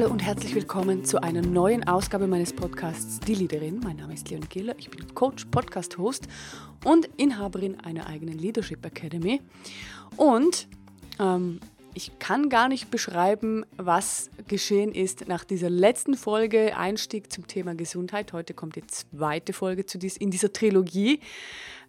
Hallo und herzlich willkommen zu einer neuen Ausgabe meines Podcasts Die Leaderin. Mein Name ist Leon Giller, ich bin Coach, Podcast-Host und Inhaberin einer eigenen Leadership Academy. Und ähm, ich kann gar nicht beschreiben, was geschehen ist nach dieser letzten Folge Einstieg zum Thema Gesundheit. Heute kommt die zweite Folge zu dies, in dieser Trilogie.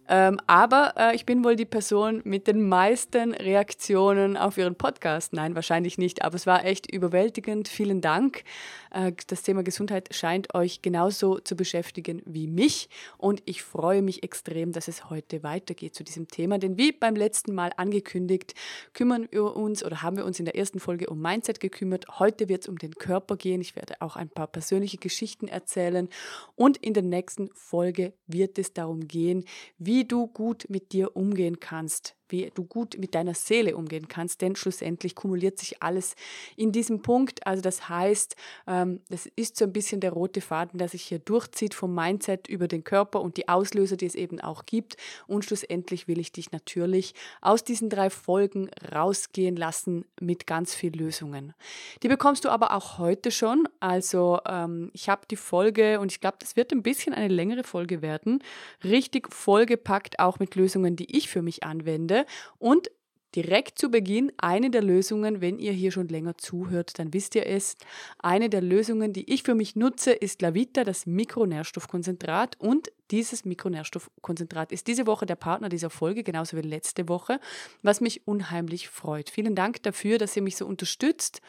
Ähm, aber äh, ich bin wohl die Person mit den meisten Reaktionen auf Ihren Podcast. Nein, wahrscheinlich nicht, aber es war echt überwältigend. Vielen Dank. Äh, das Thema Gesundheit scheint euch genauso zu beschäftigen wie mich und ich freue mich extrem, dass es heute weitergeht zu diesem Thema. Denn wie beim letzten Mal angekündigt, kümmern wir uns oder haben wir uns in der ersten Folge um Mindset gekümmert. Heute wird es um den Körper gehen. Ich werde auch ein paar persönliche Geschichten erzählen und in der nächsten Folge wird es darum gehen, wie wie du gut mit dir umgehen kannst, wie du gut mit deiner Seele umgehen kannst, denn schlussendlich kumuliert sich alles in diesem Punkt. Also das heißt, ähm, das ist so ein bisschen der rote Faden, der sich hier durchzieht vom Mindset über den Körper und die Auslöser, die es eben auch gibt. Und schlussendlich will ich dich natürlich aus diesen drei Folgen rausgehen lassen mit ganz vielen Lösungen. Die bekommst du aber auch heute schon. Also ähm, ich habe die Folge und ich glaube, das wird ein bisschen eine längere Folge werden, richtig vollgepackt auch mit Lösungen, die ich für mich anwende und direkt zu Beginn eine der Lösungen, wenn ihr hier schon länger zuhört, dann wisst ihr es. Eine der Lösungen, die ich für mich nutze, ist Lavita, das Mikronährstoffkonzentrat. Und dieses Mikronährstoffkonzentrat ist diese Woche der Partner dieser Folge, genauso wie letzte Woche, was mich unheimlich freut. Vielen Dank dafür, dass ihr mich so unterstützt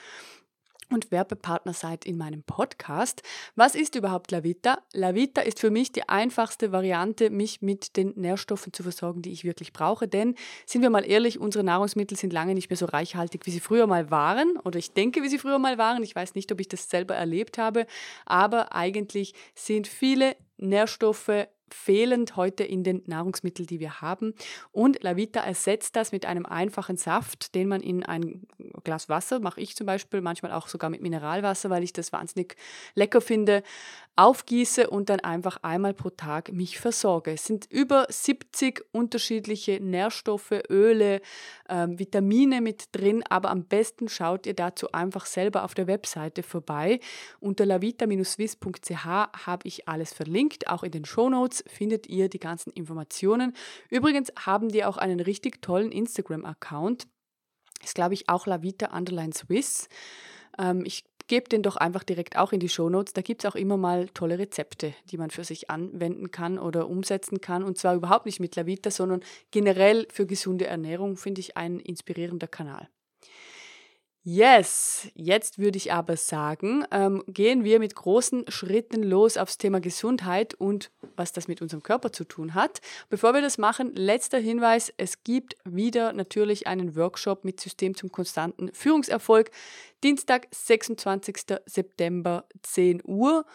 und Werbepartner seid in meinem Podcast. Was ist überhaupt Lavita? Lavita ist für mich die einfachste Variante, mich mit den Nährstoffen zu versorgen, die ich wirklich brauche. Denn, sind wir mal ehrlich, unsere Nahrungsmittel sind lange nicht mehr so reichhaltig, wie sie früher mal waren. Oder ich denke, wie sie früher mal waren. Ich weiß nicht, ob ich das selber erlebt habe. Aber eigentlich sind viele Nährstoffe fehlend heute in den Nahrungsmitteln, die wir haben. Und Lavita ersetzt das mit einem einfachen Saft, den man in ein Glas Wasser, mache ich zum Beispiel, manchmal auch sogar mit Mineralwasser, weil ich das wahnsinnig lecker finde, aufgieße und dann einfach einmal pro Tag mich versorge. Es sind über 70 unterschiedliche Nährstoffe, Öle, ähm, Vitamine mit drin, aber am besten schaut ihr dazu einfach selber auf der Webseite vorbei. Unter lavita-swiss.ch habe ich alles verlinkt, auch in den Shownotes findet ihr die ganzen Informationen. Übrigens haben die auch einen richtig tollen Instagram-Account. Ist, glaube ich, auch Lavita Underline Swiss. Ähm, ich gebe den doch einfach direkt auch in die Shownotes. Da gibt es auch immer mal tolle Rezepte, die man für sich anwenden kann oder umsetzen kann. Und zwar überhaupt nicht mit Lavita, sondern generell für gesunde Ernährung finde ich ein inspirierender Kanal. Yes, jetzt würde ich aber sagen, ähm, gehen wir mit großen Schritten los aufs Thema Gesundheit und was das mit unserem Körper zu tun hat. Bevor wir das machen, letzter Hinweis, es gibt wieder natürlich einen Workshop mit System zum konstanten Führungserfolg, Dienstag, 26. September, 10 Uhr.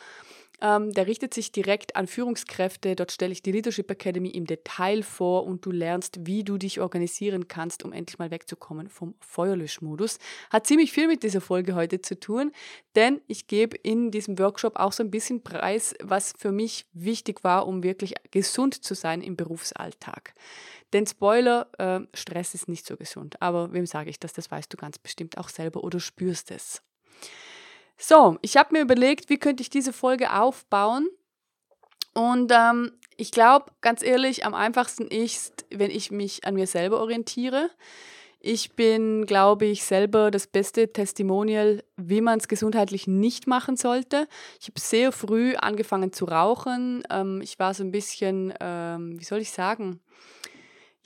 Ähm, der richtet sich direkt an Führungskräfte. Dort stelle ich die Leadership Academy im Detail vor und du lernst, wie du dich organisieren kannst, um endlich mal wegzukommen vom Feuerlöschmodus. Hat ziemlich viel mit dieser Folge heute zu tun, denn ich gebe in diesem Workshop auch so ein bisschen Preis, was für mich wichtig war, um wirklich gesund zu sein im Berufsalltag. Denn Spoiler, äh, Stress ist nicht so gesund. Aber wem sage ich das? Das weißt du ganz bestimmt auch selber oder spürst es. So, ich habe mir überlegt, wie könnte ich diese Folge aufbauen. Und ähm, ich glaube, ganz ehrlich, am einfachsten ist, wenn ich mich an mir selber orientiere. Ich bin, glaube ich, selber das beste Testimonial, wie man es gesundheitlich nicht machen sollte. Ich habe sehr früh angefangen zu rauchen. Ähm, ich war so ein bisschen, ähm, wie soll ich sagen,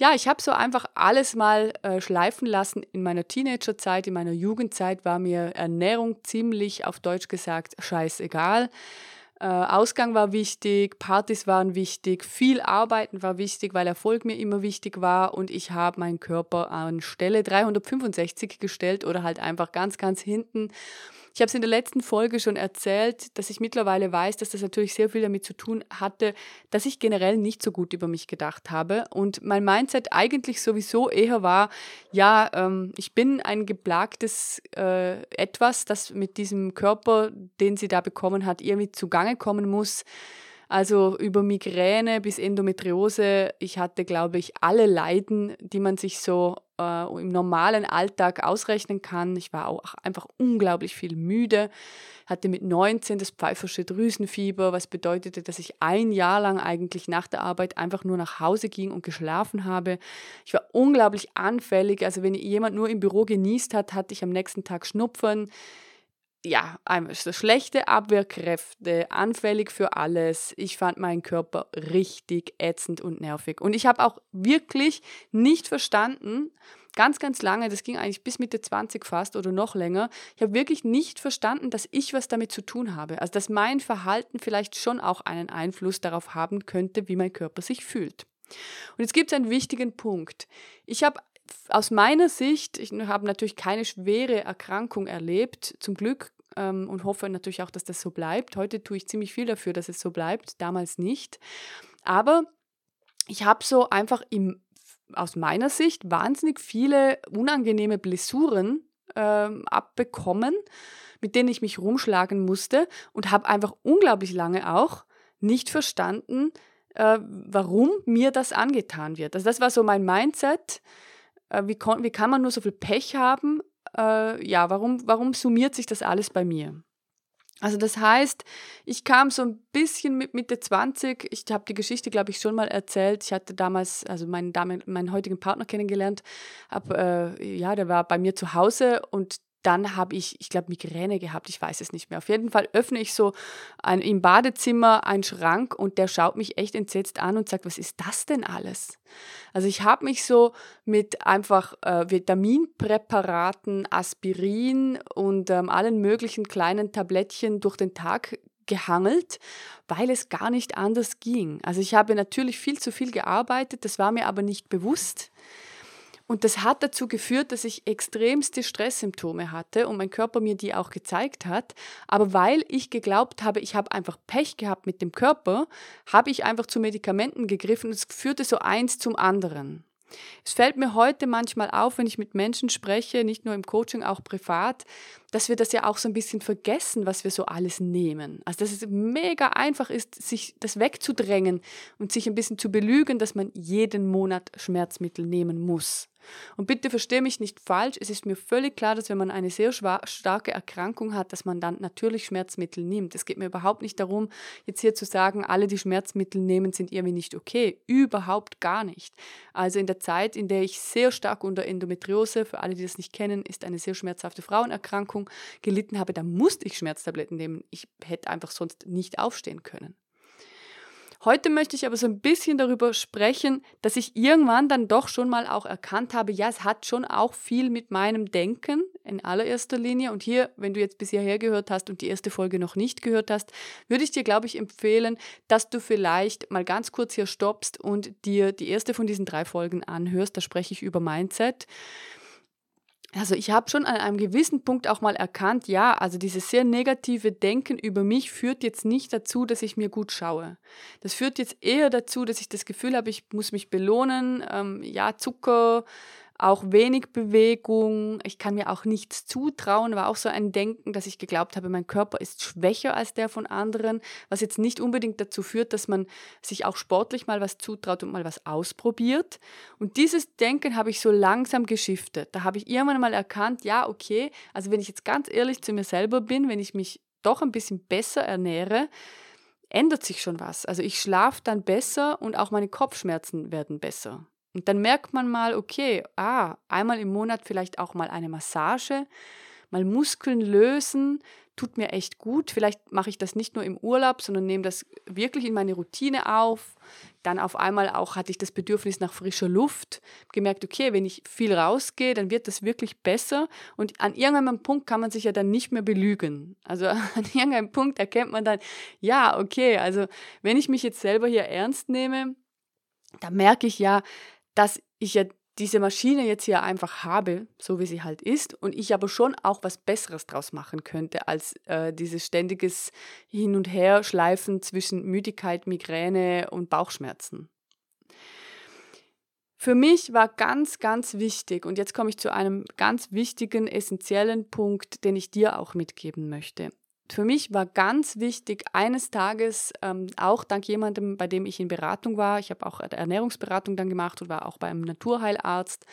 ja, ich habe so einfach alles mal äh, schleifen lassen. In meiner Teenagerzeit, in meiner Jugendzeit war mir Ernährung ziemlich, auf Deutsch gesagt, scheißegal. Äh, Ausgang war wichtig, Partys waren wichtig, viel Arbeiten war wichtig, weil Erfolg mir immer wichtig war und ich habe meinen Körper an Stelle 365 gestellt oder halt einfach ganz, ganz hinten ich habe es in der letzten Folge schon erzählt, dass ich mittlerweile weiß, dass das natürlich sehr viel damit zu tun hatte, dass ich generell nicht so gut über mich gedacht habe und mein Mindset eigentlich sowieso eher war, ja, ähm, ich bin ein geplagtes äh, Etwas, das mit diesem Körper, den sie da bekommen hat, irgendwie zugange kommen muss. Also über Migräne bis Endometriose. Ich hatte, glaube ich, alle Leiden, die man sich so äh, im normalen Alltag ausrechnen kann. Ich war auch einfach unglaublich viel müde, hatte mit 19 das pfeifersche Drüsenfieber, was bedeutete, dass ich ein Jahr lang eigentlich nach der Arbeit einfach nur nach Hause ging und geschlafen habe. Ich war unglaublich anfällig. Also wenn jemand nur im Büro genießt hat, hatte ich am nächsten Tag Schnupfen ja, so schlechte Abwehrkräfte, anfällig für alles. Ich fand meinen Körper richtig ätzend und nervig. Und ich habe auch wirklich nicht verstanden, ganz, ganz lange, das ging eigentlich bis Mitte 20 fast oder noch länger, ich habe wirklich nicht verstanden, dass ich was damit zu tun habe. Also dass mein Verhalten vielleicht schon auch einen Einfluss darauf haben könnte, wie mein Körper sich fühlt. Und jetzt gibt es einen wichtigen Punkt. Ich habe aus meiner Sicht, ich habe natürlich keine schwere Erkrankung erlebt, zum Glück, ähm, und hoffe natürlich auch, dass das so bleibt. Heute tue ich ziemlich viel dafür, dass es so bleibt, damals nicht. Aber ich habe so einfach im, aus meiner Sicht wahnsinnig viele unangenehme Blessuren ähm, abbekommen, mit denen ich mich rumschlagen musste und habe einfach unglaublich lange auch nicht verstanden, äh, warum mir das angetan wird. Also das war so mein Mindset äh, wie, wie kann man nur so viel Pech haben? Äh, ja, warum, warum summiert sich das alles bei mir? Also das heißt, ich kam so ein bisschen mit Mitte 20, ich habe die Geschichte, glaube ich, schon mal erzählt. Ich hatte damals, also meinen, meinen heutigen Partner kennengelernt, hab, äh, ja, der war bei mir zu Hause und dann habe ich, ich glaube, Migräne gehabt, ich weiß es nicht mehr. Auf jeden Fall öffne ich so ein, im Badezimmer einen Schrank und der schaut mich echt entsetzt an und sagt, was ist das denn alles? Also ich habe mich so mit einfach äh, Vitaminpräparaten, Aspirin und ähm, allen möglichen kleinen Tablettchen durch den Tag gehangelt, weil es gar nicht anders ging. Also ich habe natürlich viel zu viel gearbeitet, das war mir aber nicht bewusst. Und das hat dazu geführt, dass ich extremste Stresssymptome hatte und mein Körper mir die auch gezeigt hat. Aber weil ich geglaubt habe, ich habe einfach Pech gehabt mit dem Körper, habe ich einfach zu Medikamenten gegriffen und es führte so eins zum anderen. Es fällt mir heute manchmal auf, wenn ich mit Menschen spreche, nicht nur im Coaching, auch privat, dass wir das ja auch so ein bisschen vergessen, was wir so alles nehmen. Also dass es mega einfach ist, sich das wegzudrängen und sich ein bisschen zu belügen, dass man jeden Monat Schmerzmittel nehmen muss. Und bitte verstehe mich nicht falsch, es ist mir völlig klar, dass wenn man eine sehr starke Erkrankung hat, dass man dann natürlich Schmerzmittel nimmt. Es geht mir überhaupt nicht darum, jetzt hier zu sagen, alle, die Schmerzmittel nehmen, sind irgendwie nicht okay. Überhaupt gar nicht. Also in der Zeit, in der ich sehr stark unter Endometriose, für alle, die das nicht kennen, ist eine sehr schmerzhafte Frauenerkrankung, gelitten habe, da musste ich Schmerztabletten nehmen. Ich hätte einfach sonst nicht aufstehen können. Heute möchte ich aber so ein bisschen darüber sprechen, dass ich irgendwann dann doch schon mal auch erkannt habe, ja, es hat schon auch viel mit meinem Denken in allererster Linie. Und hier, wenn du jetzt bis hierher gehört hast und die erste Folge noch nicht gehört hast, würde ich dir, glaube ich, empfehlen, dass du vielleicht mal ganz kurz hier stoppst und dir die erste von diesen drei Folgen anhörst. Da spreche ich über Mindset. Also ich habe schon an einem gewissen Punkt auch mal erkannt, ja, also dieses sehr negative Denken über mich führt jetzt nicht dazu, dass ich mir gut schaue. Das führt jetzt eher dazu, dass ich das Gefühl habe, ich muss mich belohnen, ähm, ja, Zucker, auch wenig Bewegung. Ich kann mir auch nichts zutrauen, war auch so ein Denken, dass ich geglaubt habe, mein Körper ist schwächer als der von anderen, was jetzt nicht unbedingt dazu führt, dass man sich auch sportlich mal was zutraut und mal was ausprobiert. Und dieses Denken habe ich so langsam geschiftet. Da habe ich irgendwann mal erkannt, ja, okay, also wenn ich jetzt ganz ehrlich zu mir selber bin, wenn ich mich doch ein bisschen besser ernähre, ändert sich schon was. Also ich schlafe dann besser und auch meine Kopfschmerzen werden besser. Und dann merkt man mal, okay, ah, einmal im Monat vielleicht auch mal eine Massage, mal Muskeln lösen, tut mir echt gut. Vielleicht mache ich das nicht nur im Urlaub, sondern nehme das wirklich in meine Routine auf. Dann auf einmal auch hatte ich das Bedürfnis nach frischer Luft. Gemerkt, okay, wenn ich viel rausgehe, dann wird das wirklich besser. Und an irgendeinem Punkt kann man sich ja dann nicht mehr belügen. Also an irgendeinem Punkt erkennt man dann, ja, okay, also wenn ich mich jetzt selber hier ernst nehme, da merke ich ja, dass ich ja diese Maschine jetzt hier einfach habe, so wie sie halt ist, und ich aber schon auch was Besseres draus machen könnte, als äh, dieses ständiges Hin- und Herschleifen zwischen Müdigkeit, Migräne und Bauchschmerzen. Für mich war ganz, ganz wichtig, und jetzt komme ich zu einem ganz wichtigen, essentiellen Punkt, den ich dir auch mitgeben möchte. Für mich war ganz wichtig, eines Tages, ähm, auch dank jemandem, bei dem ich in Beratung war, ich habe auch Ernährungsberatung dann gemacht und war auch beim Naturheilarzt,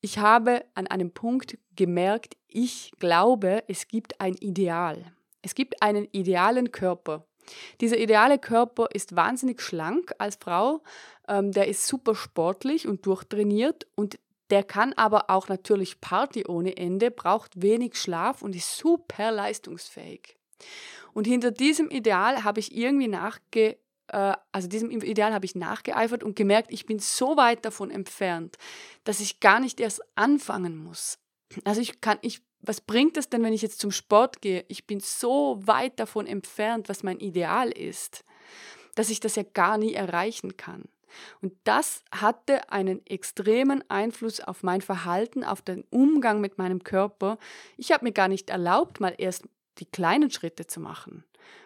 ich habe an einem Punkt gemerkt, ich glaube, es gibt ein Ideal. Es gibt einen idealen Körper. Dieser ideale Körper ist wahnsinnig schlank als Frau, ähm, der ist super sportlich und durchtrainiert und der kann aber auch natürlich Party ohne Ende, braucht wenig Schlaf und ist super leistungsfähig. Und hinter diesem Ideal habe ich irgendwie nachge äh, also diesem Ideal habe ich nachgeeifert und gemerkt, ich bin so weit davon entfernt, dass ich gar nicht erst anfangen muss. Also ich kann, ich, was bringt es denn, wenn ich jetzt zum Sport gehe? Ich bin so weit davon entfernt, was mein Ideal ist, dass ich das ja gar nie erreichen kann. Und das hatte einen extremen Einfluss auf mein Verhalten, auf den Umgang mit meinem Körper. Ich habe mir gar nicht erlaubt, mal erst die kleinen Schritte zu machen.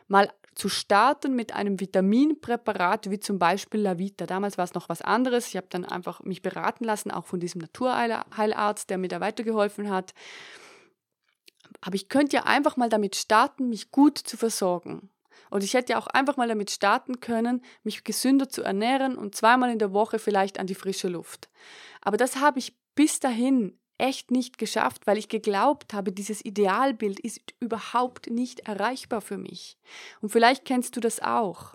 Mal zu starten mit einem Vitaminpräparat wie zum Beispiel Lavita. Damals war es noch was anderes. Ich habe dann einfach mich beraten lassen, auch von diesem Naturheilarzt, der mir da weitergeholfen hat. Aber ich könnte ja einfach mal damit starten, mich gut zu versorgen. Und ich hätte ja auch einfach mal damit starten können, mich gesünder zu ernähren und zweimal in der Woche vielleicht an die frische Luft. Aber das habe ich bis dahin echt nicht geschafft, weil ich geglaubt habe, dieses Idealbild ist überhaupt nicht erreichbar für mich. Und vielleicht kennst du das auch.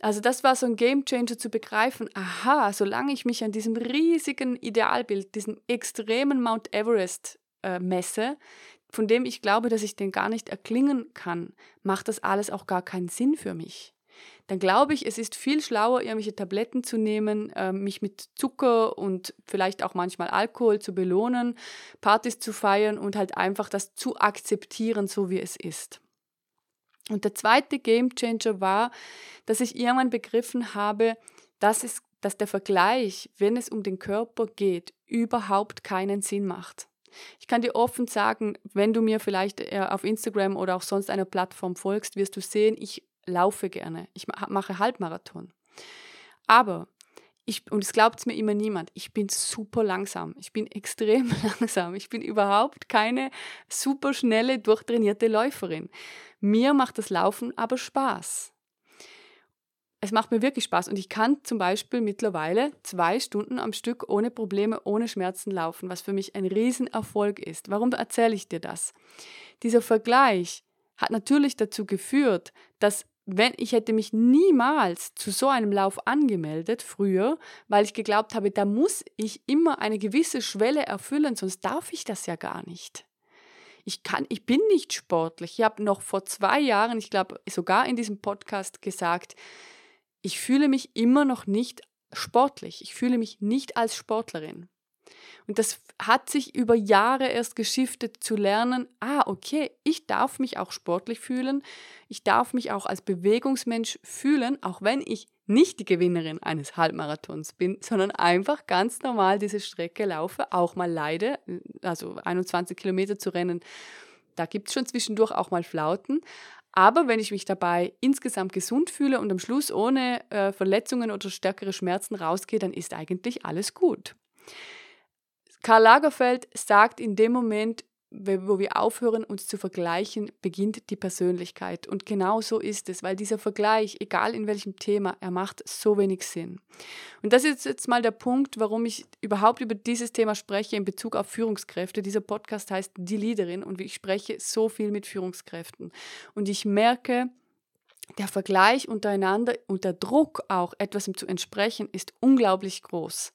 Also das war so ein Gamechanger zu begreifen, aha, solange ich mich an diesem riesigen Idealbild, diesem extremen Mount Everest äh, messe, von dem ich glaube, dass ich den gar nicht erklingen kann, macht das alles auch gar keinen Sinn für mich dann glaube ich, es ist viel schlauer, irgendwelche Tabletten zu nehmen, äh, mich mit Zucker und vielleicht auch manchmal Alkohol zu belohnen, Partys zu feiern und halt einfach das zu akzeptieren, so wie es ist. Und der zweite Gamechanger war, dass ich irgendwann begriffen habe, dass, es, dass der Vergleich, wenn es um den Körper geht, überhaupt keinen Sinn macht. Ich kann dir offen sagen, wenn du mir vielleicht äh, auf Instagram oder auch sonst einer Plattform folgst, wirst du sehen, ich laufe gerne. Ich mache Halbmarathon. Aber ich, und es glaubt mir immer niemand, ich bin super langsam. Ich bin extrem langsam. Ich bin überhaupt keine super schnelle, durchtrainierte Läuferin. Mir macht das Laufen aber Spaß. Es macht mir wirklich Spaß und ich kann zum Beispiel mittlerweile zwei Stunden am Stück ohne Probleme, ohne Schmerzen laufen, was für mich ein Riesenerfolg ist. Warum erzähle ich dir das? Dieser Vergleich hat natürlich dazu geführt, dass wenn ich hätte mich niemals zu so einem Lauf angemeldet früher, weil ich geglaubt habe, da muss ich immer eine gewisse Schwelle erfüllen, sonst darf ich das ja gar nicht. Ich kann, ich bin nicht sportlich. Ich habe noch vor zwei Jahren, ich glaube sogar in diesem Podcast gesagt, ich fühle mich immer noch nicht sportlich. Ich fühle mich nicht als Sportlerin. Und das hat sich über Jahre erst geschiftet zu lernen, ah, okay, ich darf mich auch sportlich fühlen, ich darf mich auch als Bewegungsmensch fühlen, auch wenn ich nicht die Gewinnerin eines Halbmarathons bin, sondern einfach ganz normal diese Strecke laufe, auch mal leide, also 21 Kilometer zu rennen. Da gibt es schon zwischendurch auch mal Flauten. Aber wenn ich mich dabei insgesamt gesund fühle und am Schluss ohne äh, Verletzungen oder stärkere Schmerzen rausgehe, dann ist eigentlich alles gut. Karl Lagerfeld sagt in dem Moment, wo wir aufhören, uns zu vergleichen, beginnt die Persönlichkeit. Und genau so ist es, weil dieser Vergleich, egal in welchem Thema, er macht so wenig Sinn. Und das ist jetzt mal der Punkt, warum ich überhaupt über dieses Thema spreche in Bezug auf Führungskräfte. Dieser Podcast heißt Die Leaderin und ich spreche so viel mit Führungskräften. Und ich merke, der Vergleich untereinander und der Druck auch, etwas zu entsprechen, ist unglaublich groß.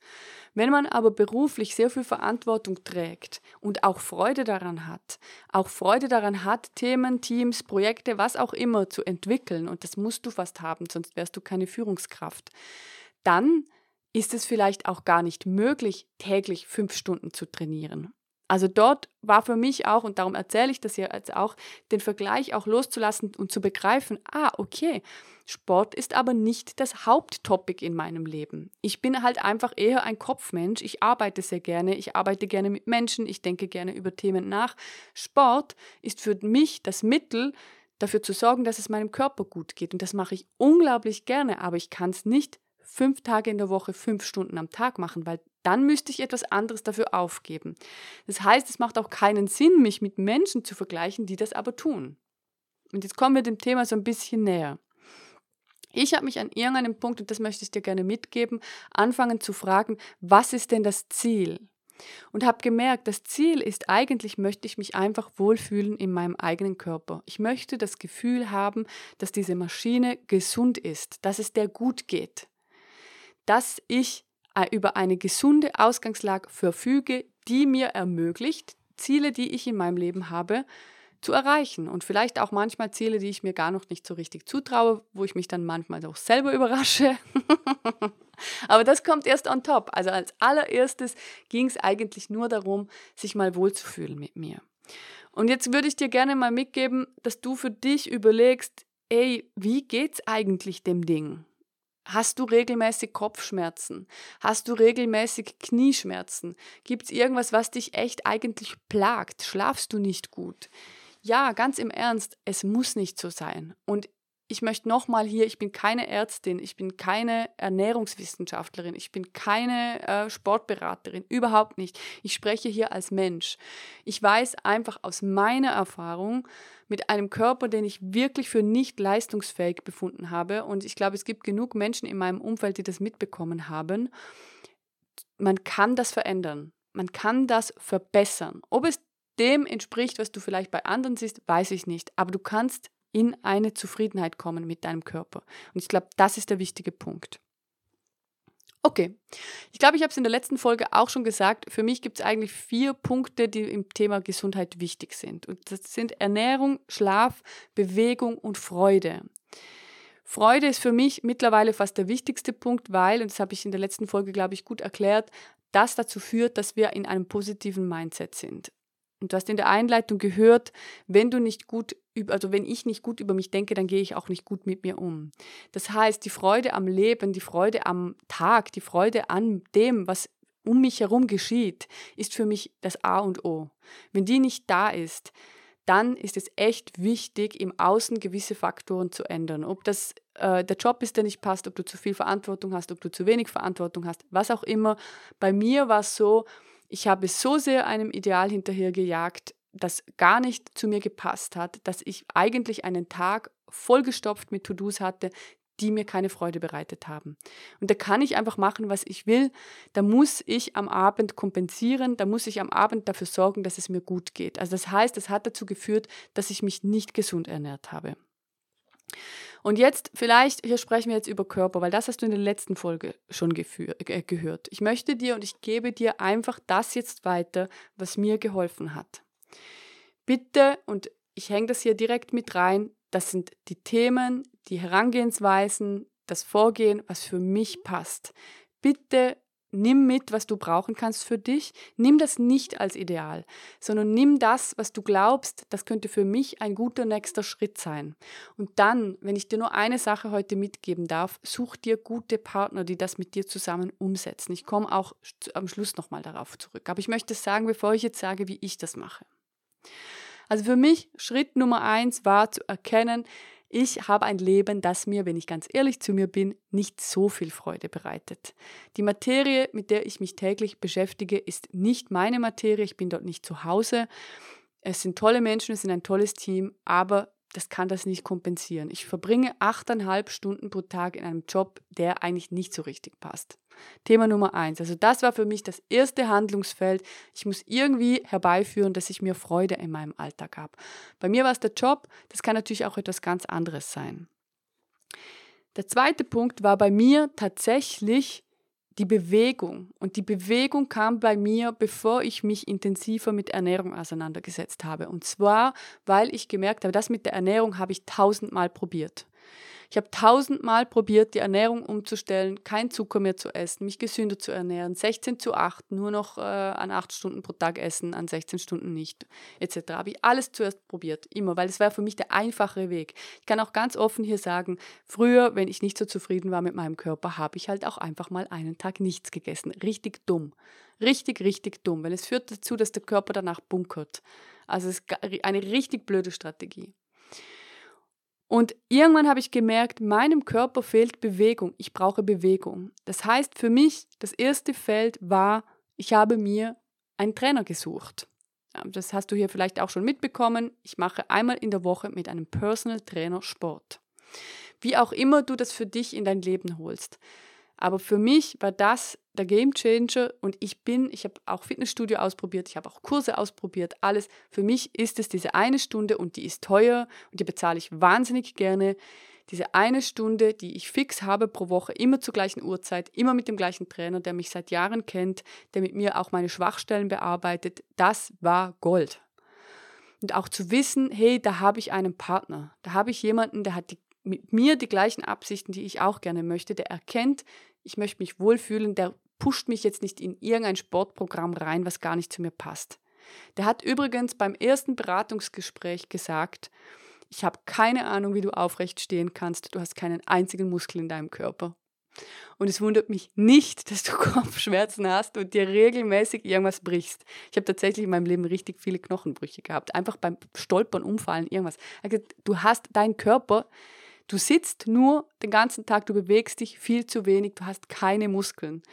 Wenn man aber beruflich sehr viel Verantwortung trägt und auch Freude daran hat, auch Freude daran hat, Themen, Teams, Projekte, was auch immer zu entwickeln, und das musst du fast haben, sonst wärst du keine Führungskraft, dann ist es vielleicht auch gar nicht möglich, täglich fünf Stunden zu trainieren. Also dort war für mich auch, und darum erzähle ich das hier jetzt auch, den Vergleich auch loszulassen und zu begreifen, ah, okay, Sport ist aber nicht das Haupttopic in meinem Leben. Ich bin halt einfach eher ein Kopfmensch. Ich arbeite sehr gerne, ich arbeite gerne mit Menschen, ich denke gerne über Themen nach. Sport ist für mich das Mittel, dafür zu sorgen, dass es meinem Körper gut geht. Und das mache ich unglaublich gerne, aber ich kann es nicht fünf Tage in der Woche, fünf Stunden am Tag machen, weil dann müsste ich etwas anderes dafür aufgeben. Das heißt, es macht auch keinen Sinn, mich mit Menschen zu vergleichen, die das aber tun. Und jetzt kommen wir dem Thema so ein bisschen näher. Ich habe mich an irgendeinem Punkt, und das möchte ich dir gerne mitgeben, anfangen zu fragen, was ist denn das Ziel? Und habe gemerkt, das Ziel ist eigentlich, möchte ich mich einfach wohlfühlen in meinem eigenen Körper. Ich möchte das Gefühl haben, dass diese Maschine gesund ist, dass es der gut geht, dass ich über eine gesunde Ausgangslage verfüge, die mir ermöglicht, Ziele, die ich in meinem Leben habe, zu erreichen und vielleicht auch manchmal Ziele, die ich mir gar noch nicht so richtig zutraue, wo ich mich dann manchmal auch selber überrasche. Aber das kommt erst on top. Also als allererstes ging es eigentlich nur darum, sich mal wohlzufühlen mit mir. Und jetzt würde ich dir gerne mal mitgeben, dass du für dich überlegst, ey, wie geht's eigentlich dem Ding? Hast du regelmäßig Kopfschmerzen? Hast du regelmäßig Knieschmerzen? Gibt es irgendwas, was dich echt eigentlich plagt? Schlafst du nicht gut? Ja, ganz im Ernst, es muss nicht so sein. Und ich möchte nochmal hier, ich bin keine Ärztin, ich bin keine Ernährungswissenschaftlerin, ich bin keine äh, Sportberaterin, überhaupt nicht. Ich spreche hier als Mensch. Ich weiß einfach aus meiner Erfahrung mit einem Körper, den ich wirklich für nicht leistungsfähig befunden habe, und ich glaube, es gibt genug Menschen in meinem Umfeld, die das mitbekommen haben, man kann das verändern. Man kann das verbessern. Ob es dem entspricht, was du vielleicht bei anderen siehst, weiß ich nicht. Aber du kannst in eine Zufriedenheit kommen mit deinem Körper. Und ich glaube, das ist der wichtige Punkt. Okay, ich glaube, ich habe es in der letzten Folge auch schon gesagt. Für mich gibt es eigentlich vier Punkte, die im Thema Gesundheit wichtig sind. Und das sind Ernährung, Schlaf, Bewegung und Freude. Freude ist für mich mittlerweile fast der wichtigste Punkt, weil, und das habe ich in der letzten Folge, glaube ich, gut erklärt, das dazu führt, dass wir in einem positiven Mindset sind. Und du hast in der Einleitung gehört, wenn du nicht gut, also wenn ich nicht gut über mich denke, dann gehe ich auch nicht gut mit mir um. Das heißt, die Freude am Leben, die Freude am Tag, die Freude an dem, was um mich herum geschieht, ist für mich das A und O. Wenn die nicht da ist, dann ist es echt wichtig, im Außen gewisse Faktoren zu ändern. Ob das äh, der Job ist, der nicht passt, ob du zu viel Verantwortung hast, ob du zu wenig Verantwortung hast, was auch immer. Bei mir war es so, ich habe so sehr einem Ideal hinterhergejagt, das gar nicht zu mir gepasst hat, dass ich eigentlich einen Tag vollgestopft mit To-Dos hatte, die mir keine Freude bereitet haben. Und da kann ich einfach machen, was ich will. Da muss ich am Abend kompensieren, da muss ich am Abend dafür sorgen, dass es mir gut geht. Also das heißt, das hat dazu geführt, dass ich mich nicht gesund ernährt habe. Und jetzt vielleicht, hier sprechen wir jetzt über Körper, weil das hast du in der letzten Folge schon äh, gehört. Ich möchte dir und ich gebe dir einfach das jetzt weiter, was mir geholfen hat. Bitte, und ich hänge das hier direkt mit rein, das sind die Themen, die Herangehensweisen, das Vorgehen, was für mich passt. Bitte Nimm mit, was du brauchen kannst für dich. Nimm das nicht als Ideal, sondern nimm das, was du glaubst, das könnte für mich ein guter nächster Schritt sein. Und dann, wenn ich dir nur eine Sache heute mitgeben darf, such dir gute Partner, die das mit dir zusammen umsetzen. Ich komme auch am Schluss nochmal darauf zurück. Aber ich möchte sagen, bevor ich jetzt sage, wie ich das mache. Also für mich Schritt Nummer eins war zu erkennen, ich habe ein Leben, das mir, wenn ich ganz ehrlich zu mir bin, nicht so viel Freude bereitet. Die Materie, mit der ich mich täglich beschäftige, ist nicht meine Materie, ich bin dort nicht zu Hause. Es sind tolle Menschen, es sind ein tolles Team, aber das kann das nicht kompensieren. Ich verbringe achteinhalb Stunden pro Tag in einem Job, der eigentlich nicht so richtig passt. Thema Nummer eins. Also das war für mich das erste Handlungsfeld. Ich muss irgendwie herbeiführen, dass ich mir Freude in meinem Alltag habe. Bei mir war es der Job, das kann natürlich auch etwas ganz anderes sein. Der zweite Punkt war bei mir tatsächlich die Bewegung. Und die Bewegung kam bei mir, bevor ich mich intensiver mit Ernährung auseinandergesetzt habe. Und zwar, weil ich gemerkt habe, das mit der Ernährung habe ich tausendmal probiert. Ich habe tausendmal probiert, die Ernährung umzustellen, kein Zucker mehr zu essen, mich gesünder zu ernähren, 16 zu 8, nur noch äh, an 8 Stunden pro Tag essen, an 16 Stunden nicht, etc. Habe ich alles zuerst probiert, immer, weil es war für mich der einfache Weg. Ich kann auch ganz offen hier sagen, früher, wenn ich nicht so zufrieden war mit meinem Körper, habe ich halt auch einfach mal einen Tag nichts gegessen. Richtig dumm. Richtig, richtig dumm, weil es führt dazu, dass der Körper danach bunkert. Also es ist eine richtig blöde Strategie. Und irgendwann habe ich gemerkt, meinem Körper fehlt Bewegung. Ich brauche Bewegung. Das heißt für mich, das erste Feld war, ich habe mir einen Trainer gesucht. das hast du hier vielleicht auch schon mitbekommen, ich mache einmal in der Woche mit einem Personal Trainer Sport. Wie auch immer du das für dich in dein Leben holst. Aber für mich war das der Game Changer und ich bin, ich habe auch Fitnessstudio ausprobiert, ich habe auch Kurse ausprobiert, alles. Für mich ist es diese eine Stunde und die ist teuer und die bezahle ich wahnsinnig gerne. Diese eine Stunde, die ich fix habe pro Woche, immer zur gleichen Uhrzeit, immer mit dem gleichen Trainer, der mich seit Jahren kennt, der mit mir auch meine Schwachstellen bearbeitet, das war Gold. Und auch zu wissen, hey, da habe ich einen Partner, da habe ich jemanden, der hat die mit mir die gleichen Absichten, die ich auch gerne möchte, der erkennt, ich möchte mich wohlfühlen, der pusht mich jetzt nicht in irgendein Sportprogramm rein, was gar nicht zu mir passt. Der hat übrigens beim ersten Beratungsgespräch gesagt, ich habe keine Ahnung, wie du aufrecht stehen kannst, du hast keinen einzigen Muskel in deinem Körper. Und es wundert mich nicht, dass du Kopfschmerzen hast und dir regelmäßig irgendwas brichst. Ich habe tatsächlich in meinem Leben richtig viele Knochenbrüche gehabt. Einfach beim Stolpern, Umfallen, irgendwas. Du hast deinen Körper, Du sitzt nur den ganzen Tag, du bewegst dich viel zu wenig, du hast keine Muskeln.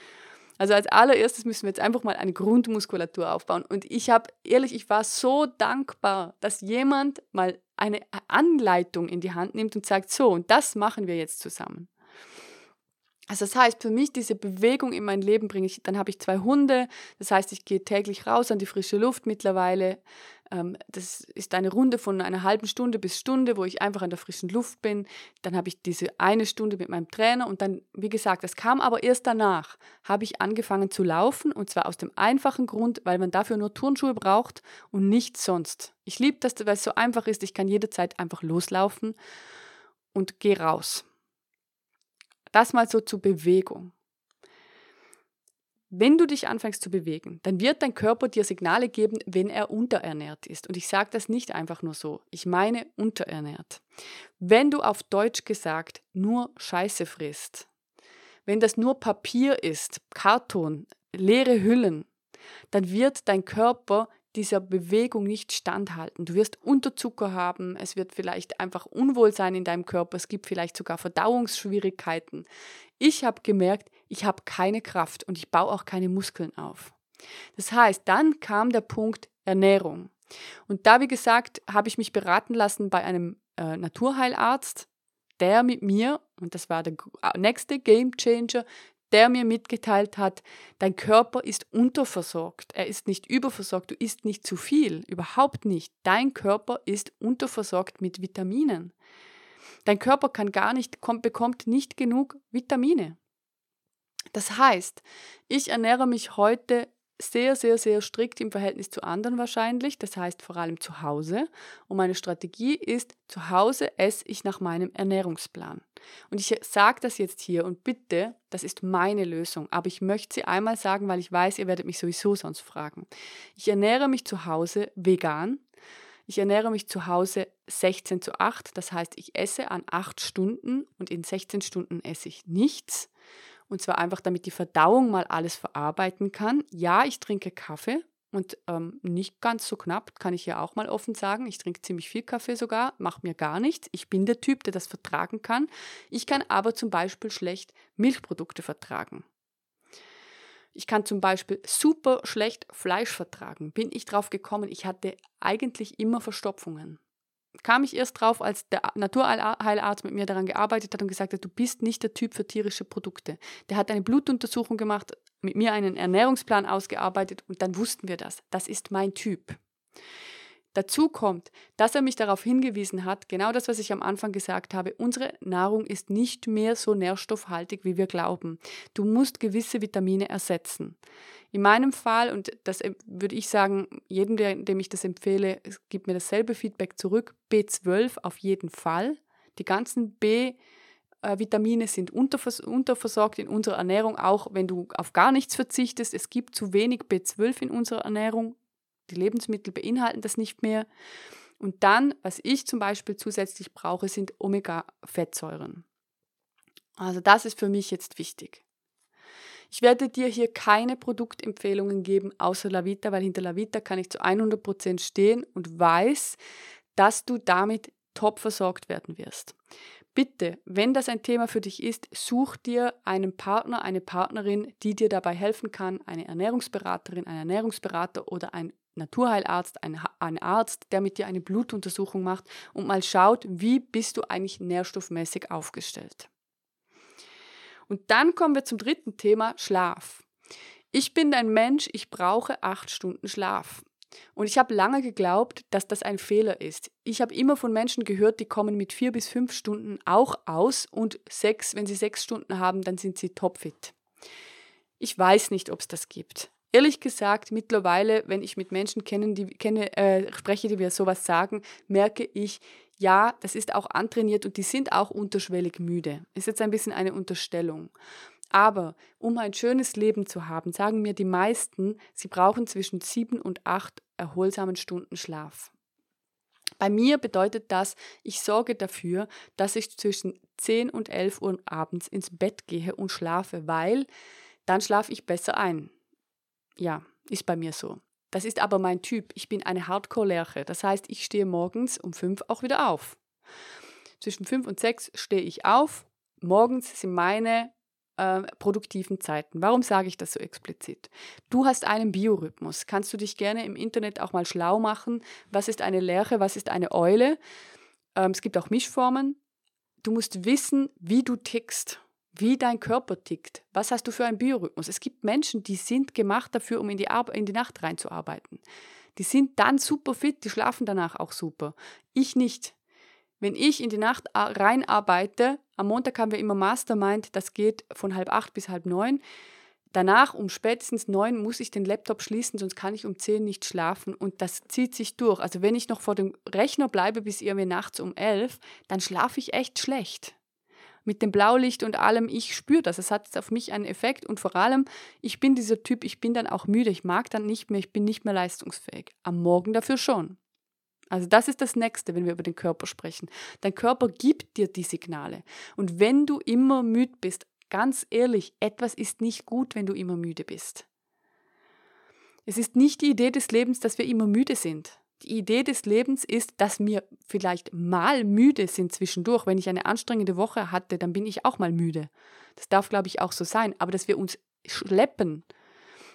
Also als allererstes müssen wir jetzt einfach mal eine Grundmuskulatur aufbauen. Und ich habe, ehrlich, ich war so dankbar, dass jemand mal eine Anleitung in die Hand nimmt und sagt, so, und das machen wir jetzt zusammen. Also das heißt, für mich diese Bewegung in mein Leben bringe ich, dann habe ich zwei Hunde, das heißt, ich gehe täglich raus an die frische Luft mittlerweile. Ähm, das ist eine Runde von einer halben Stunde bis Stunde, wo ich einfach an der frischen Luft bin. Dann habe ich diese eine Stunde mit meinem Trainer und dann, wie gesagt, das kam aber erst danach, habe ich angefangen zu laufen und zwar aus dem einfachen Grund, weil man dafür nur Turnschuhe braucht und nichts sonst. Ich liebe das, weil es so einfach ist, ich kann jederzeit einfach loslaufen und gehe raus. Das mal so zur Bewegung. Wenn du dich anfängst zu bewegen, dann wird dein Körper dir Signale geben, wenn er unterernährt ist. Und ich sage das nicht einfach nur so. Ich meine unterernährt. Wenn du auf Deutsch gesagt nur Scheiße frisst, wenn das nur Papier ist, Karton, leere Hüllen, dann wird dein Körper dieser Bewegung nicht standhalten. Du wirst Unterzucker haben, es wird vielleicht einfach Unwohlsein in deinem Körper, es gibt vielleicht sogar Verdauungsschwierigkeiten. Ich habe gemerkt, ich habe keine Kraft und ich baue auch keine Muskeln auf. Das heißt, dann kam der Punkt Ernährung. Und da, wie gesagt, habe ich mich beraten lassen bei einem äh, Naturheilarzt, der mit mir, und das war der nächste Game Changer, der mir mitgeteilt hat, dein Körper ist unterversorgt, er ist nicht überversorgt, du isst nicht zu viel, überhaupt nicht. Dein Körper ist unterversorgt mit Vitaminen. Dein Körper kann gar nicht, kommt, bekommt nicht genug Vitamine. Das heißt, ich ernähre mich heute sehr, sehr, sehr strikt im Verhältnis zu anderen wahrscheinlich, das heißt vor allem zu Hause. Und meine Strategie ist, zu Hause esse ich nach meinem Ernährungsplan. Und ich sage das jetzt hier und bitte, das ist meine Lösung, aber ich möchte sie einmal sagen, weil ich weiß, ihr werdet mich sowieso sonst fragen. Ich ernähre mich zu Hause vegan. Ich ernähre mich zu Hause 16 zu 8, das heißt, ich esse an 8 Stunden und in 16 Stunden esse ich nichts. Und zwar einfach, damit die Verdauung mal alles verarbeiten kann. Ja, ich trinke Kaffee und ähm, nicht ganz so knapp, kann ich ja auch mal offen sagen. Ich trinke ziemlich viel Kaffee sogar, macht mir gar nichts. Ich bin der Typ, der das vertragen kann. Ich kann aber zum Beispiel schlecht Milchprodukte vertragen. Ich kann zum Beispiel super schlecht Fleisch vertragen. Bin ich drauf gekommen, ich hatte eigentlich immer Verstopfungen kam ich erst drauf, als der Naturheilarzt mit mir daran gearbeitet hat und gesagt hat, du bist nicht der Typ für tierische Produkte. Der hat eine Blutuntersuchung gemacht, mit mir einen Ernährungsplan ausgearbeitet und dann wussten wir das. Das ist mein Typ. Dazu kommt, dass er mich darauf hingewiesen hat, genau das, was ich am Anfang gesagt habe, unsere Nahrung ist nicht mehr so nährstoffhaltig, wie wir glauben. Du musst gewisse Vitamine ersetzen. In meinem Fall, und das würde ich sagen, jedem, dem ich das empfehle, gibt mir dasselbe Feedback zurück, B12 auf jeden Fall. Die ganzen B- Vitamine sind unterversorgt in unserer Ernährung, auch wenn du auf gar nichts verzichtest. Es gibt zu wenig B12 in unserer Ernährung. Die Lebensmittel beinhalten das nicht mehr. Und dann, was ich zum Beispiel zusätzlich brauche, sind Omega-Fettsäuren. Also das ist für mich jetzt wichtig. Ich werde dir hier keine Produktempfehlungen geben außer Lavita, weil hinter Lavita kann ich zu 100% stehen und weiß, dass du damit top versorgt werden wirst. Bitte, wenn das ein Thema für dich ist, such dir einen Partner, eine Partnerin, die dir dabei helfen kann, eine Ernährungsberaterin, ein Ernährungsberater oder ein Naturheilarzt, ein, ein Arzt, der mit dir eine Blutuntersuchung macht und mal schaut, wie bist du eigentlich nährstoffmäßig aufgestellt. Und dann kommen wir zum dritten Thema, Schlaf. Ich bin ein Mensch, ich brauche acht Stunden Schlaf. Und ich habe lange geglaubt, dass das ein Fehler ist. Ich habe immer von Menschen gehört, die kommen mit vier bis fünf Stunden auch aus und sechs, wenn sie sechs Stunden haben, dann sind sie topfit. Ich weiß nicht, ob es das gibt. Ehrlich gesagt, mittlerweile, wenn ich mit Menschen kennen, die, kenne, äh, spreche, die mir sowas sagen, merke ich, ja, das ist auch antrainiert und die sind auch unterschwellig müde. Ist jetzt ein bisschen eine Unterstellung. Aber um ein schönes Leben zu haben, sagen mir die meisten, sie brauchen zwischen sieben und acht erholsamen Stunden Schlaf. Bei mir bedeutet das, ich sorge dafür, dass ich zwischen 10 und 11 Uhr abends ins Bett gehe und schlafe, weil dann schlafe ich besser ein. Ja, ist bei mir so. Das ist aber mein Typ. Ich bin eine Hardcore-Lerche. Das heißt, ich stehe morgens um 5 auch wieder auf. Zwischen 5 und 6 stehe ich auf. Morgens sind meine äh, produktiven Zeiten. Warum sage ich das so explizit? Du hast einen Biorhythmus. Kannst du dich gerne im Internet auch mal schlau machen? Was ist eine Lerche? Was ist eine Eule? Ähm, es gibt auch Mischformen. Du musst wissen, wie du tickst wie dein Körper tickt. Was hast du für einen Biorhythmus? Es gibt Menschen, die sind gemacht dafür, um in die, Ar in die Nacht reinzuarbeiten. Die sind dann super fit, die schlafen danach auch super. Ich nicht. Wenn ich in die Nacht reinarbeite, am Montag haben wir immer Mastermind, das geht von halb acht bis halb neun. Danach um spätestens neun muss ich den Laptop schließen, sonst kann ich um zehn nicht schlafen und das zieht sich durch. Also wenn ich noch vor dem Rechner bleibe bis irgendwie nachts um elf, dann schlafe ich echt schlecht mit dem Blaulicht und allem, ich spüre das. Es hat auf mich einen Effekt und vor allem, ich bin dieser Typ, ich bin dann auch müde, ich mag dann nicht mehr, ich bin nicht mehr leistungsfähig. Am Morgen dafür schon. Also das ist das Nächste, wenn wir über den Körper sprechen. Dein Körper gibt dir die Signale. Und wenn du immer müde bist, ganz ehrlich, etwas ist nicht gut, wenn du immer müde bist. Es ist nicht die Idee des Lebens, dass wir immer müde sind. Die Idee des Lebens ist, dass wir vielleicht mal müde sind zwischendurch. Wenn ich eine anstrengende Woche hatte, dann bin ich auch mal müde. Das darf, glaube ich, auch so sein. Aber dass wir uns schleppen,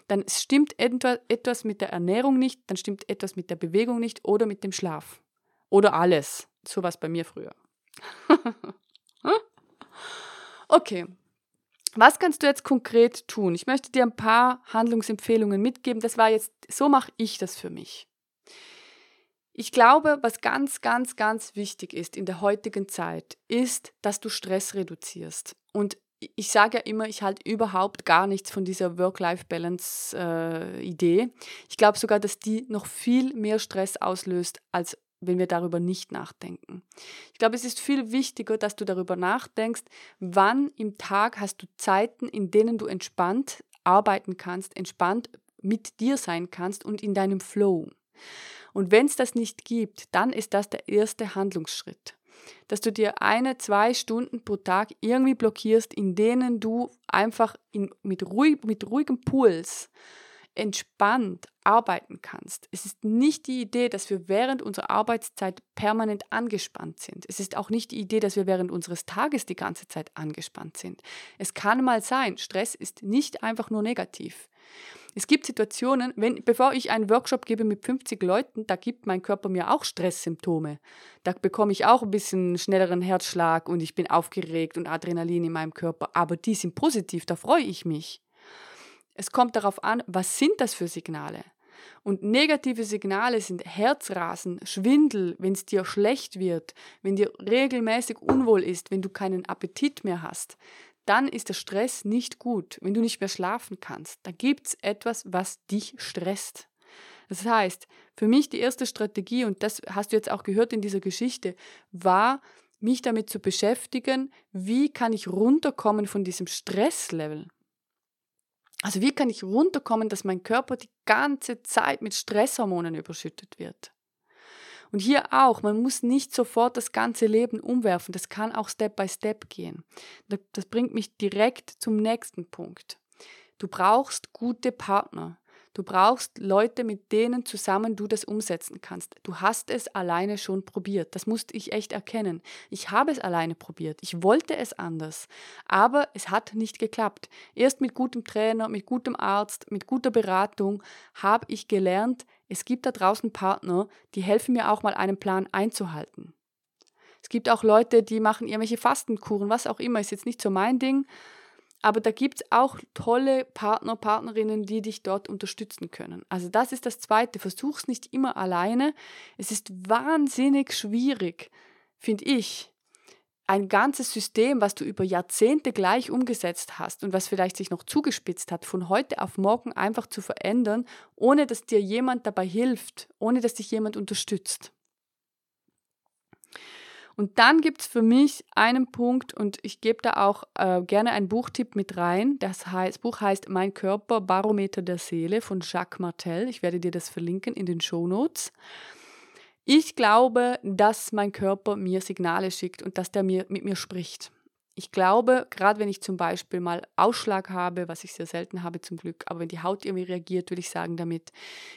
dann stimmt etwas mit der Ernährung nicht, dann stimmt etwas mit der Bewegung nicht oder mit dem Schlaf. Oder alles. So war es bei mir früher. okay. Was kannst du jetzt konkret tun? Ich möchte dir ein paar Handlungsempfehlungen mitgeben. Das war jetzt, so mache ich das für mich. Ich glaube, was ganz, ganz, ganz wichtig ist in der heutigen Zeit, ist, dass du Stress reduzierst. Und ich sage ja immer, ich halte überhaupt gar nichts von dieser Work-Life-Balance-Idee. Äh, ich glaube sogar, dass die noch viel mehr Stress auslöst, als wenn wir darüber nicht nachdenken. Ich glaube, es ist viel wichtiger, dass du darüber nachdenkst, wann im Tag hast du Zeiten, in denen du entspannt arbeiten kannst, entspannt mit dir sein kannst und in deinem Flow. Und wenn es das nicht gibt, dann ist das der erste Handlungsschritt. Dass du dir eine, zwei Stunden pro Tag irgendwie blockierst, in denen du einfach in, mit, ruhig, mit ruhigem Puls entspannt arbeiten kannst. Es ist nicht die Idee, dass wir während unserer Arbeitszeit permanent angespannt sind. Es ist auch nicht die Idee, dass wir während unseres Tages die ganze Zeit angespannt sind. Es kann mal sein, Stress ist nicht einfach nur negativ. Es gibt Situationen, wenn, bevor ich einen Workshop gebe mit 50 Leuten, da gibt mein Körper mir auch Stresssymptome. Da bekomme ich auch ein bisschen schnelleren Herzschlag und ich bin aufgeregt und Adrenalin in meinem Körper. Aber die sind positiv, da freue ich mich. Es kommt darauf an, was sind das für Signale? Und negative Signale sind Herzrasen, Schwindel, wenn es dir schlecht wird, wenn dir regelmäßig unwohl ist, wenn du keinen Appetit mehr hast dann ist der Stress nicht gut, wenn du nicht mehr schlafen kannst. Da gibt es etwas, was dich stresst. Das heißt, für mich die erste Strategie, und das hast du jetzt auch gehört in dieser Geschichte, war, mich damit zu beschäftigen, wie kann ich runterkommen von diesem Stresslevel. Also wie kann ich runterkommen, dass mein Körper die ganze Zeit mit Stresshormonen überschüttet wird. Und hier auch, man muss nicht sofort das ganze Leben umwerfen, das kann auch Step by Step gehen. Das bringt mich direkt zum nächsten Punkt. Du brauchst gute Partner. Du brauchst Leute, mit denen zusammen du das umsetzen kannst. Du hast es alleine schon probiert. Das musste ich echt erkennen. Ich habe es alleine probiert. Ich wollte es anders. Aber es hat nicht geklappt. Erst mit gutem Trainer, mit gutem Arzt, mit guter Beratung habe ich gelernt, es gibt da draußen Partner, die helfen mir auch mal einen Plan einzuhalten. Es gibt auch Leute, die machen irgendwelche Fastenkuren, was auch immer, ist jetzt nicht so mein Ding. Aber da gibt es auch tolle Partner, Partnerinnen, die dich dort unterstützen können. Also das ist das Zweite. Versuch es nicht immer alleine. Es ist wahnsinnig schwierig, finde ich, ein ganzes System, was du über Jahrzehnte gleich umgesetzt hast und was vielleicht sich noch zugespitzt hat, von heute auf morgen einfach zu verändern, ohne dass dir jemand dabei hilft, ohne dass dich jemand unterstützt. Und dann gibt es für mich einen Punkt, und ich gebe da auch äh, gerne einen Buchtipp mit rein. Das, heißt, Buch heißt Mein Körper, Barometer der Seele von Jacques Martel. Ich werde dir das verlinken in den Show Notes. Ich glaube, dass mein Körper mir Signale schickt und dass der mir, mit mir spricht. Ich glaube, gerade wenn ich zum Beispiel mal Ausschlag habe, was ich sehr selten habe zum Glück, aber wenn die Haut irgendwie reagiert, würde ich sagen damit.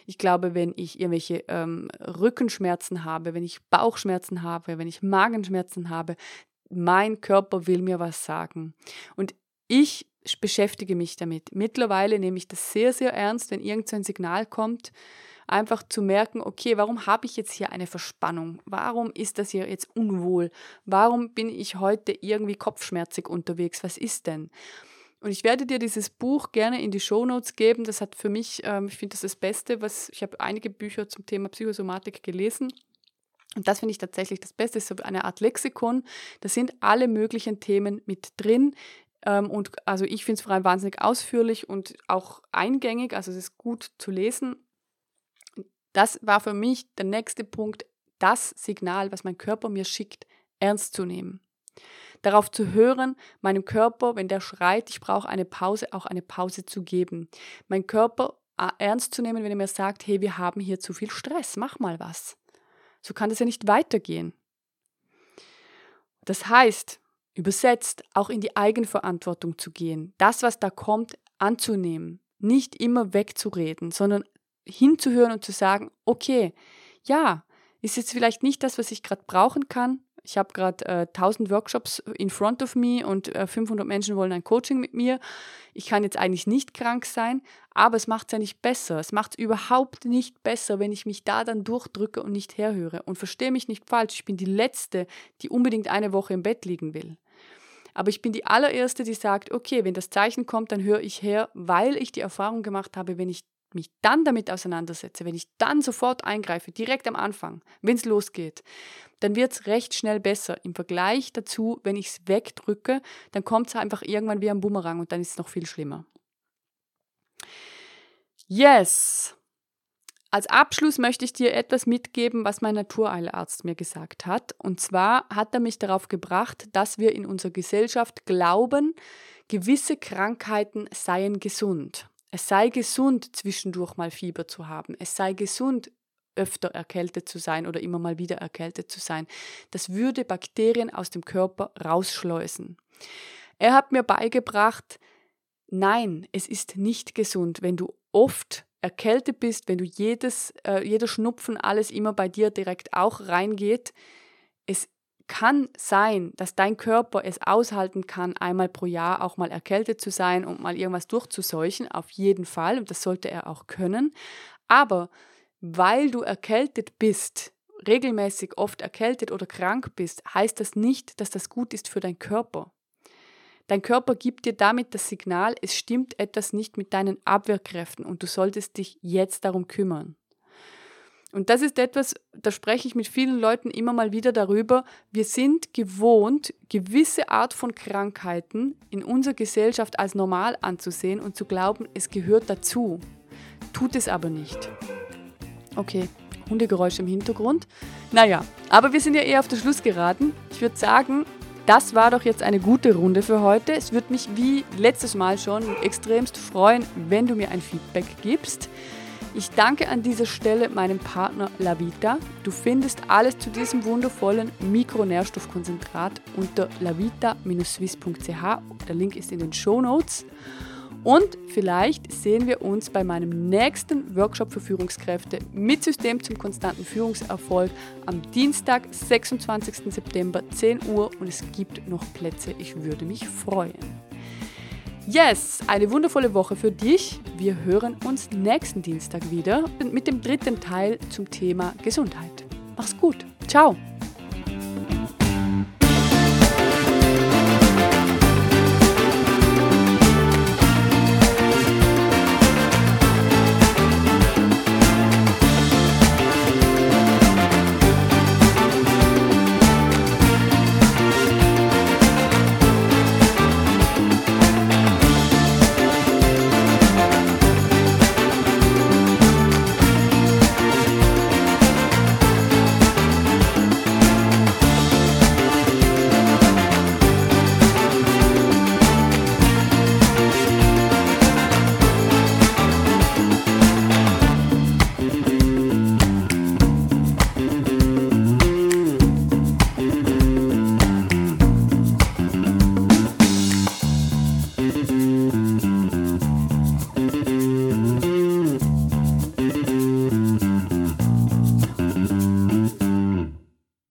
Ich glaube, wenn ich irgendwelche ähm, Rückenschmerzen habe, wenn ich Bauchschmerzen habe, wenn ich Magenschmerzen habe, mein Körper will mir was sagen. Und ich beschäftige mich damit. Mittlerweile nehme ich das sehr, sehr ernst, wenn irgendein Signal kommt einfach zu merken, okay, warum habe ich jetzt hier eine Verspannung? Warum ist das hier jetzt unwohl? Warum bin ich heute irgendwie kopfschmerzig unterwegs? Was ist denn? Und ich werde dir dieses Buch gerne in die Show Notes geben. Das hat für mich, ähm, ich finde das das Beste, was ich habe einige Bücher zum Thema Psychosomatik gelesen. Und das finde ich tatsächlich das Beste. Es ist so eine Art Lexikon. Da sind alle möglichen Themen mit drin. Ähm, und also ich finde es vor allem wahnsinnig ausführlich und auch eingängig. Also es ist gut zu lesen. Das war für mich der nächste Punkt, das Signal, was mein Körper mir schickt, ernst zu nehmen. Darauf zu hören, meinem Körper, wenn der schreit, ich brauche eine Pause, auch eine Pause zu geben. Mein Körper äh, ernst zu nehmen, wenn er mir sagt, hey, wir haben hier zu viel Stress, mach mal was. So kann das ja nicht weitergehen. Das heißt, übersetzt, auch in die Eigenverantwortung zu gehen, das, was da kommt, anzunehmen, nicht immer wegzureden, sondern hinzuhören und zu sagen, okay, ja, ist jetzt vielleicht nicht das, was ich gerade brauchen kann. Ich habe gerade äh, 1000 Workshops in front of me und äh, 500 Menschen wollen ein Coaching mit mir. Ich kann jetzt eigentlich nicht krank sein, aber es macht es ja nicht besser. Es macht es überhaupt nicht besser, wenn ich mich da dann durchdrücke und nicht herhöre. Und verstehe mich nicht falsch, ich bin die Letzte, die unbedingt eine Woche im Bett liegen will. Aber ich bin die allererste, die sagt, okay, wenn das Zeichen kommt, dann höre ich her, weil ich die Erfahrung gemacht habe, wenn ich mich dann damit auseinandersetze, wenn ich dann sofort eingreife, direkt am Anfang, wenn es losgeht, dann wird es recht schnell besser. Im Vergleich dazu, wenn ich es wegdrücke, dann kommt es einfach irgendwann wie ein Bumerang und dann ist es noch viel schlimmer. Yes! Als Abschluss möchte ich dir etwas mitgeben, was mein Natureilarzt mir gesagt hat. Und zwar hat er mich darauf gebracht, dass wir in unserer Gesellschaft glauben, gewisse Krankheiten seien gesund. Es sei gesund, zwischendurch mal Fieber zu haben. Es sei gesund, öfter erkältet zu sein oder immer mal wieder erkältet zu sein. Das würde Bakterien aus dem Körper rausschleusen. Er hat mir beigebracht, nein, es ist nicht gesund, wenn du oft erkältet bist, wenn du jedes, äh, jeder Schnupfen, alles immer bei dir direkt auch reingeht. Es kann sein, dass dein Körper es aushalten kann, einmal pro Jahr auch mal erkältet zu sein und mal irgendwas durchzuseuchen, auf jeden Fall, und das sollte er auch können. Aber weil du erkältet bist, regelmäßig oft erkältet oder krank bist, heißt das nicht, dass das gut ist für deinen Körper. Dein Körper gibt dir damit das Signal, es stimmt etwas nicht mit deinen Abwehrkräften und du solltest dich jetzt darum kümmern. Und das ist etwas, da spreche ich mit vielen Leuten immer mal wieder darüber. Wir sind gewohnt, gewisse Art von Krankheiten in unserer Gesellschaft als normal anzusehen und zu glauben, es gehört dazu. Tut es aber nicht. Okay, Hundegeräusche im Hintergrund. Naja, aber wir sind ja eher auf den Schluss geraten. Ich würde sagen, das war doch jetzt eine gute Runde für heute. Es würde mich wie letztes Mal schon extremst freuen, wenn du mir ein Feedback gibst. Ich danke an dieser Stelle meinem Partner Lavita. Du findest alles zu diesem wundervollen Mikronährstoffkonzentrat unter lavita-swiss.ch. Der Link ist in den Show Notes. Und vielleicht sehen wir uns bei meinem nächsten Workshop für Führungskräfte mit System zum konstanten Führungserfolg am Dienstag, 26. September, 10 Uhr und es gibt noch Plätze. Ich würde mich freuen. Yes, eine wundervolle Woche für dich. Wir hören uns nächsten Dienstag wieder mit dem dritten Teil zum Thema Gesundheit. Mach's gut. Ciao.